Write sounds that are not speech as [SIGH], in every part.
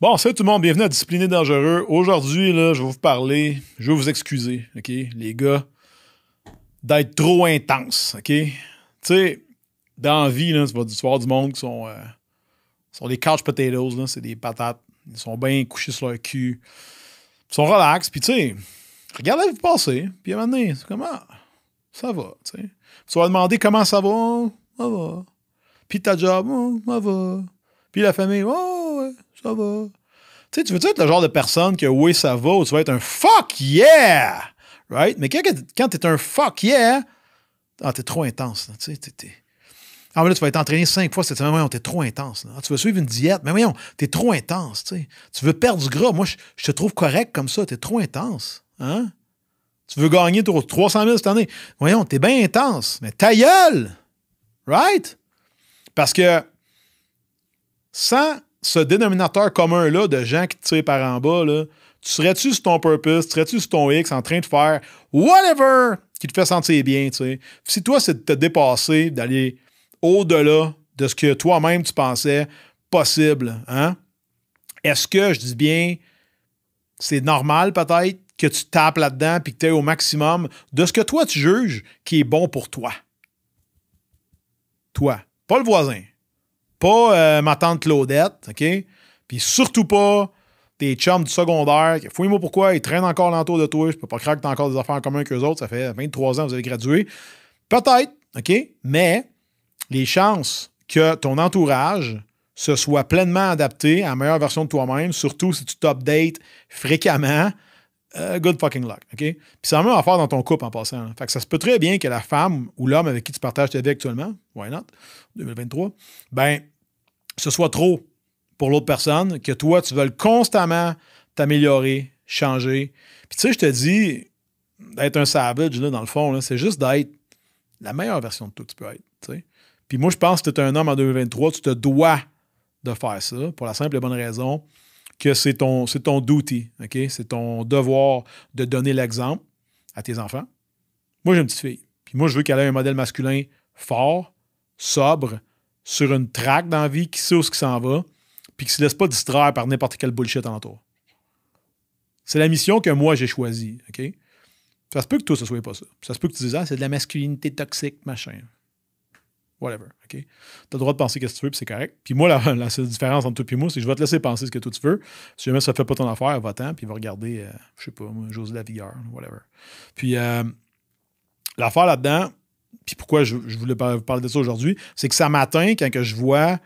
Bon, salut tout le monde, bienvenue à Discipliné Dangereux. Aujourd'hui, là, je vais vous parler, je vais vous excuser, OK, les gars, d'être trop intense, OK? Tu sais, dans la vie, là, tu vas voir du monde qui sont, euh, sont des couch potatoes, là, c'est des patates. Ils sont bien couchés sur leur cul. Ils sont relax, puis tu sais, regardez vous passer, puis à un moment donné, c'est comment ça va, tu sais. Tu vas demander comment ça va, ça va. Puis ta job, oh, ça va. Puis la famille, oh, ça va. Tu sais, tu veux être le genre de personne que oui, ça va, ou tu vas être un fuck yeah! Right? Mais quand, t'es un fuck yeah, ah, t'es trop intense. T'es. Ah, là, tu vas être entraîné cinq fois cette semaine. Voyons, t'es trop intense. Ah, tu veux suivre une diète. Mais voyons, t'es trop intense. Tu, sais. tu veux perdre du gras. Moi, je, te trouve correct comme ça. T'es trop intense. Hein? Tu veux gagner 300 000 cette année. Voyons, t'es bien intense. Mais ta gueule! Right? Parce que sans ce dénominateur commun-là de gens qui te tirent par en bas, là, tu serais-tu sur ton purpose, tu serais-tu sur ton X en train de faire whatever qui te fait sentir bien, tu sais? Si toi, c'est de te dépasser, d'aller au-delà de ce que toi-même tu pensais possible, hein? Est-ce que, je dis bien, c'est normal peut-être que tu tapes là-dedans puis que tu es au maximum de ce que toi tu juges qui est bon pour toi? Toi, pas le voisin. Pas euh, ma tante Claudette, OK? Puis surtout pas tes chums du secondaire. Fouille-moi pourquoi ils traînent encore l'entour de toi. Je peux pas croire que tu as encore des affaires en commun qu'eux autres. Ça fait 23 ans que vous avez gradué. Peut-être, OK? Mais les chances que ton entourage se soit pleinement adapté à la meilleure version de toi-même, surtout si tu t'updates fréquemment, euh, good fucking luck. OK? Puis c'est la même affaire dans ton couple en passant. Fait ça se peut très bien que la femme ou l'homme avec qui tu partages ta vie actuellement, why not, 2023, ben, ce soit trop pour l'autre personne, que toi, tu veux constamment t'améliorer, changer. Puis tu sais, je te dis, d'être un savage, là, dans le fond, c'est juste d'être la meilleure version de toi que tu peux être. Puis moi, je pense que tu es un homme en 2023, tu te dois de faire ça, pour la simple et bonne raison que c'est ton, c'est ton duty? C'est ton devoir de donner l'exemple à tes enfants. Moi, j'ai une petite fille. Puis moi, je veux qu'elle ait un modèle masculin fort, sobre, sur une traque dans la vie, qui sait où ce qui s'en va, puis qui se laisse pas distraire par n'importe quel bullshit alentour. C'est la mission que moi, j'ai choisie, OK? Ça se peut que toi, ce soit pas ça. Ça se peut que tu dises, ah, c'est de la masculinité toxique, machin whatever. OK? Tu as le droit de penser ce que tu veux, puis c'est correct. Puis moi, la, seule différence entre toi et moi, c'est que je vais te laisser penser ce que toi tu veux. Si jamais ça ne fait pas ton affaire, va-t'en, puis va regarder, euh, je sais pas, moi, José Lavigueur, whatever. Puis euh, l'affaire là-dedans, puis pourquoi je, voulais vous parler de ça aujourd'hui, c'est que ça matin, quand que je vois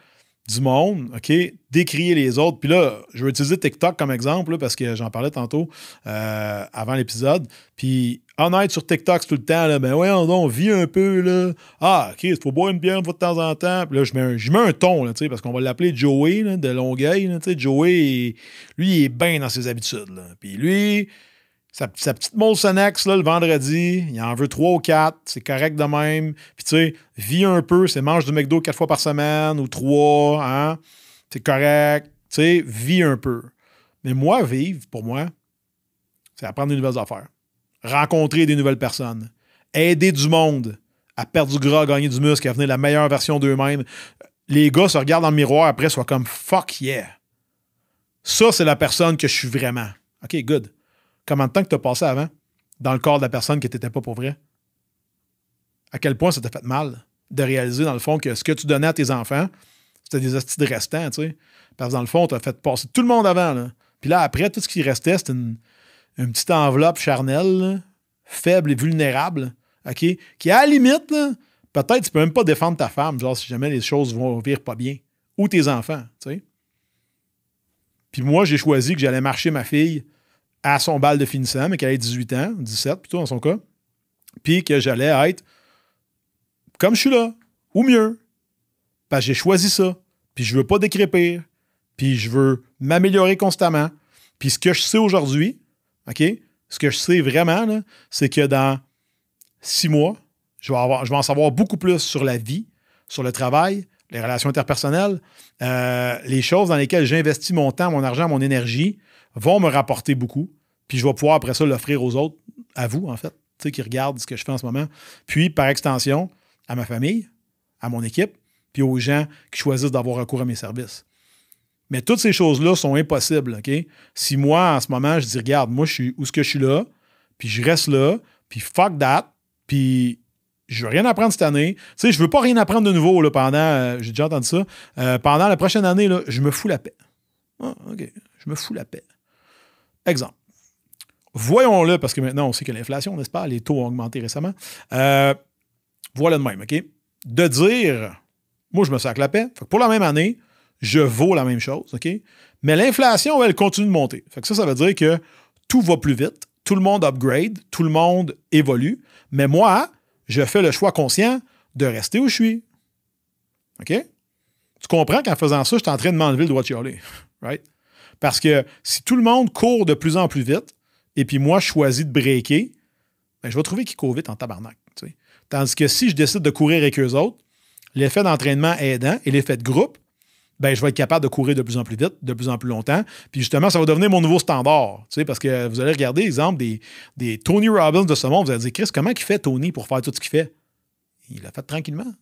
du monde, OK, décrier les autres. Puis là, je vais utiliser TikTok comme exemple parce que j'en parlais tantôt euh, avant l'épisode. Puis honnête sur TikTok tout le temps, là, ben ouais, on vit un peu, là. Ah, OK, il faut boire une bière de temps en temps. Puis là, je mets un, je mets un ton, là, parce qu'on va l'appeler Joey là, de Longueuil. Là, Joey, lui, il est bien dans ses habitudes. Là. Puis lui, sa, petite Molson X, le vendredi, il en veut trois ou quatre, c'est correct de même. Puis tu sais, vis un peu, c'est mange du McDo quatre fois par semaine ou trois, hein? C'est correct. Tu sais, vis un peu. Mais moi, vivre, pour moi, c'est apprendre de nouvelles affaires. Rencontrer des nouvelles personnes. Aider du monde à perdre du gras, à gagner du muscle, à devenir la meilleure version d'eux-mêmes. Les gars se regardent dans le miroir après, soient comme fuck yeah. Ça, c'est la personne que je suis vraiment. OK, good. Combien de temps que tu as passé avant dans le corps de la personne qui n'était pas pour vrai? À quel point ça t'a fait mal de réaliser, dans le fond, que ce que tu donnais à tes enfants, c'était des astuces de restants, tu sais? Parce que dans le fond, tu as fait passer tout le monde avant. Là. Puis là, après, tout ce qui restait, c'était une, petite enveloppe charnelle, faible et vulnérable, OK? Qui, à la limite, peut-être tu peux même pas défendre ta femme, genre si jamais les choses vont pas bien. Ou tes enfants, tu sais? Puis moi, j'ai choisi que j'allais marcher ma fille à son bal de finissant, mais qu'elle ait 18 ans, 17 plutôt dans son cas, puis que j'allais être comme je suis là, ou mieux. Parce que j'ai choisi ça, puis je veux pas décrépir, puis je veux m'améliorer constamment. Puis ce que je sais aujourd'hui, OK, ce que je sais vraiment, c'est que dans six mois, je vais, avoir, je vais en savoir beaucoup plus sur la vie, sur le travail, les relations interpersonnelles, euh, les choses dans lesquelles j'investis mon temps, mon argent, mon énergie, vont me rapporter beaucoup. Puis je vais pouvoir après ça l'offrir aux autres, à vous en fait, qui regardent ce que je fais en ce moment. Puis par extension, à ma famille, à mon équipe, puis aux gens qui choisissent d'avoir recours à mes services. Mais toutes ces choses-là sont impossibles, OK? Si moi, en ce moment, je dis, regarde, moi, je suis où est-ce que je suis là, puis je reste là, puis fuck that, puis je veux rien apprendre cette année. Tu sais, je veux pas rien apprendre de nouveau là, pendant, euh, j'ai déjà entendu ça, euh, pendant la prochaine année, là, je me fous la paix. Ah, OK, je me fous la paix. Exemple. Voyons-le, parce que maintenant, on sait que l'inflation, n'est-ce pas? Les taux ont augmenté récemment. Euh, voilà de même, OK? De dire, moi, je me sac la paix. pour la même année, je vaux la même chose, OK? Mais l'inflation, elle continue de monter. Fait que ça, ça veut dire que tout va plus vite, tout le monde upgrade, tout le monde évolue. Mais moi, je fais le choix conscient de rester où je suis. OK? Tu comprends qu'en faisant ça, je suis en train de m'enlever le droit de chialer. [LAUGHS] Right? Parce que si tout le monde court de plus en plus vite, et puis moi, je choisis de breaker, ben, je vais trouver qu'ils courent vite en tabarnak. Tandis que si je décide de courir avec eux autres, l'effet d'entraînement aidant et l'effet de groupe, ben, je vais être capable de courir de plus en plus vite, de plus en plus longtemps. Puis justement, ça va devenir mon nouveau standard. Parce que vous allez regarder l'exemple des, des Tony Robbins de ce monde, vous allez dire, Chris, comment il fait Tony pour faire tout ce qu'il fait? Il l'a fait tranquillement.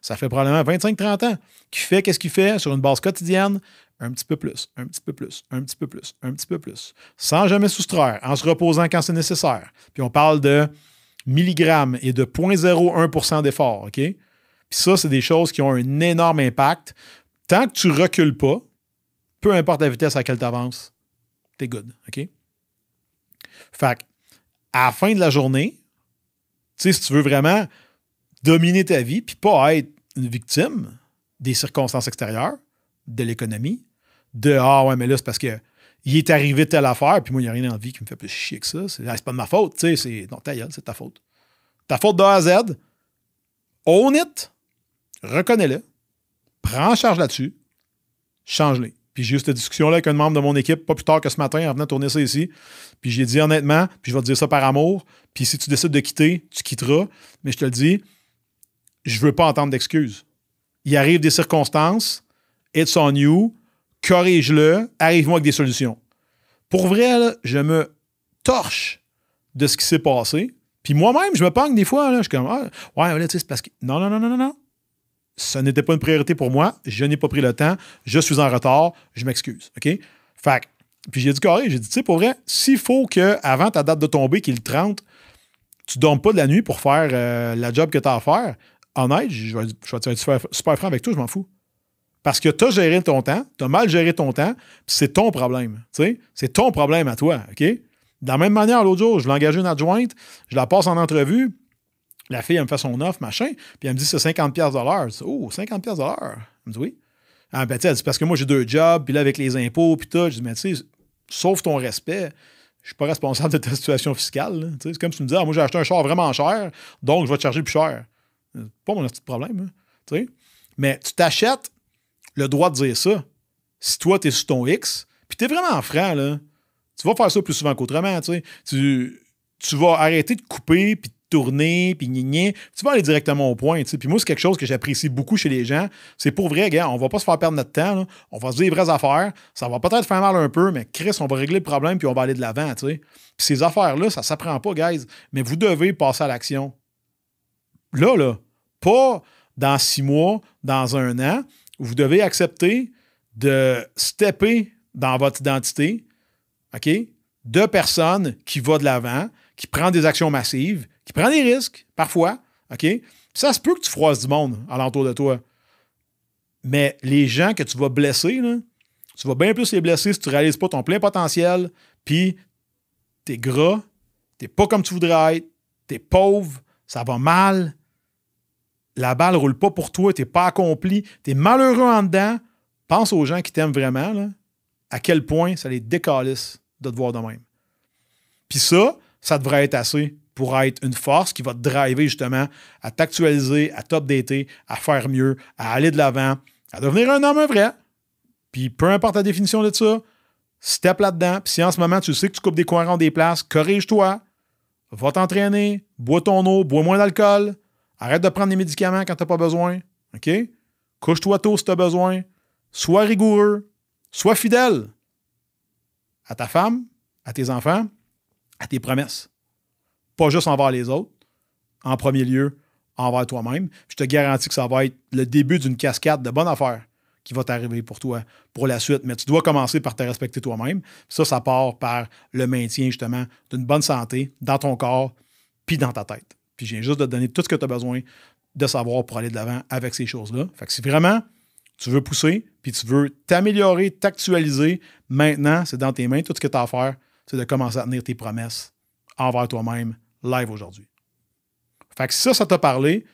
Ça fait probablement 25-30 ans qu'il fait qu'est-ce qu'il fait sur une base quotidienne, un petit peu plus, un petit peu plus, un petit peu plus, un petit peu plus, sans jamais soustraire, en se reposant quand c'est nécessaire. Puis on parle de milligrammes et de 0.01 d'effort, OK? Puis ça, c'est des choses qui ont un énorme impact. Tant que tu recules pas, peu importe la vitesse à laquelle tu avances, t'es good, OK? Fait à la fin de la journée, si tu veux vraiment dominer ta vie puis pas être une victime des circonstances extérieures, de l'économie, de Ah ouais, mais là, c'est parce que il est arrivé telle affaire, puis moi, il n'y a rien la vie qui me fait plus chier que ça. C'est, pas de ma faute, tu sais. C'est, non, ta c'est ta faute. Ta faute de A à Z. Own it. Reconnais-le. Prends en charge là-dessus. Change-les. Puis j'ai eu cette discussion-là avec un membre de mon équipe, pas plus tard que ce matin, en venant tourner ça ici. Puis j'ai dit honnêtement, puis je vais te dire ça par amour, puis si tu décides de quitter, tu quitteras. Mais je te le dis, je veux pas entendre d'excuses. Il arrive des circonstances, it's on you, corrige-le, arrive-moi avec des solutions. Pour vrai, je me torche de ce qui s'est passé. Puis moi-même, je me pogne des fois. Là, je suis comme, ah, ouais, là, tu sais, c'est parce que. Non, non, non, non, non, non. Ce n'était pas une priorité pour moi. Je n'ai pas pris le temps. Je suis en retard. Je m'excuse. OK? Fait puis j'ai dit carré, j'ai dit, tu sais, pour vrai, s'il faut qu'avant ta date de tomber, qui est le 30, tu ne dormes pas de la nuit pour faire euh, la job que tu as à faire, honnête, je vais, je vais être super, super franc avec toi, je m'en fous. Parce que tu as géré ton temps, tu as mal géré ton temps, c'est ton problème. C'est ton problème à toi. OK? De la même manière, l'autre jour, je l'ai engagé une adjointe, je la passe en entrevue, la fille, elle me fait son offre, machin, puis elle me dit c'est 50$ de. Oh, 50$ de. Elle me dit oui. Ah, ben, elle dit parce que moi, j'ai deux jobs, puis là, avec les impôts, puis tout. Je dis, mais tu sais, sauf ton respect, je suis pas responsable de ta situation fiscale. C'est comme si tu me disais, ah, moi, j'ai acheté un char vraiment cher, donc je vais te charger plus cher. Pas mon petit problème. Hein, mais tu t'achètes le droit de dire ça. Si toi, tu es sur ton X, puis tu es vraiment franc, là, tu vas faire ça plus souvent qu'autrement. Tu, tu, tu vas arrêter de couper, puis tourner, puis gna, Tu vas aller directement au point. Puis moi, c'est quelque chose que j'apprécie beaucoup chez les gens. C'est pour vrai, gars, on va pas se faire perdre notre temps. On va se dire les vraies affaires. Ça va peut-être faire mal un peu, mais Chris, on va régler le problème, puis on va aller de l'avant. Puis ces affaires-là, ça s'apprend pas, guys. Mais vous devez passer à l'action. Là, là, pas dans six mois, dans un an vous devez accepter de stepper dans votre identité, OK, de personnes qui vont de l'avant, qui prend des actions massives, qui prend des risques, parfois, OK? Ça se peut que tu froisses du monde alentour de toi. Mais les gens que tu vas blesser, tu vas bien plus les blesser si tu ne réalises pas ton plein potentiel, puis t'es gras, t'es pas comme tu voudrais être, t'es pauvre, ça va mal, la balle ne roule pas pour toi, tu n'es pas accompli, tu es malheureux en dedans, pense aux gens qui t'aiment vraiment, à quel point ça les décalisse de te voir de même. Puis ça, ça devrait être assez pour être une force qui va te driver justement à t'actualiser, à t'updater, à faire mieux, à aller de l'avant, à devenir un homme vrai. Puis peu importe la définition de ça, step là-dedans. Puis si en ce moment tu sais que tu coupes des coins des places, corrige-toi, va t'entraîner, bois ton eau, bois moins d'alcool, Arrête de prendre des médicaments quand tu n'as pas besoin. OK? Couche-toi tôt si tu as besoin. Sois rigoureux. Sois fidèle à ta femme, à tes enfants, à tes promesses. Pas juste envers les autres, en premier lieu, envers toi-même. Je te garantis que ça va être le début d'une cascade de bonnes affaires qui va t'arriver pour toi pour la suite. Mais tu dois commencer par te respecter toi-même. Ça, ça part par le maintien justement d'une bonne santé dans ton corps puis dans ta tête. Puis je viens juste de te donner tout ce que tu as besoin de savoir pour aller de l'avant avec ces choses-là. Fait que si vraiment tu veux pousser, puis tu veux t'améliorer, t'actualiser, maintenant, c'est dans tes mains. Tout ce que tu as à faire, c'est de commencer à tenir tes promesses envers toi-même live aujourd'hui. Fait que si ça, ça t'a parlé,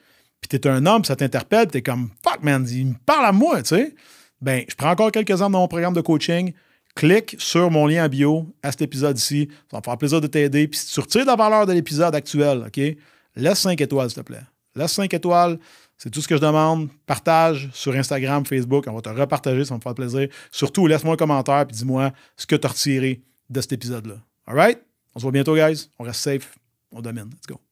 puis tu es un homme, ça t'interpelle, tu es comme fuck man, il me parle à moi, tu sais. Ben, je prends encore quelques ans dans mon programme de coaching. Clique sur mon lien en bio à cet épisode ici. Ça va me faire plaisir de t'aider. Puis si tu retires la valeur de l'épisode actuel, OK, laisse 5 étoiles, s'il te plaît. Laisse 5 étoiles. C'est tout ce que je demande. Partage sur Instagram, Facebook. On va te repartager, ça va me faire plaisir. Surtout, laisse-moi un commentaire et dis-moi ce que tu as retiré de cet épisode-là. All right? On se voit bientôt, guys. On reste safe. og dem er in. Let's go.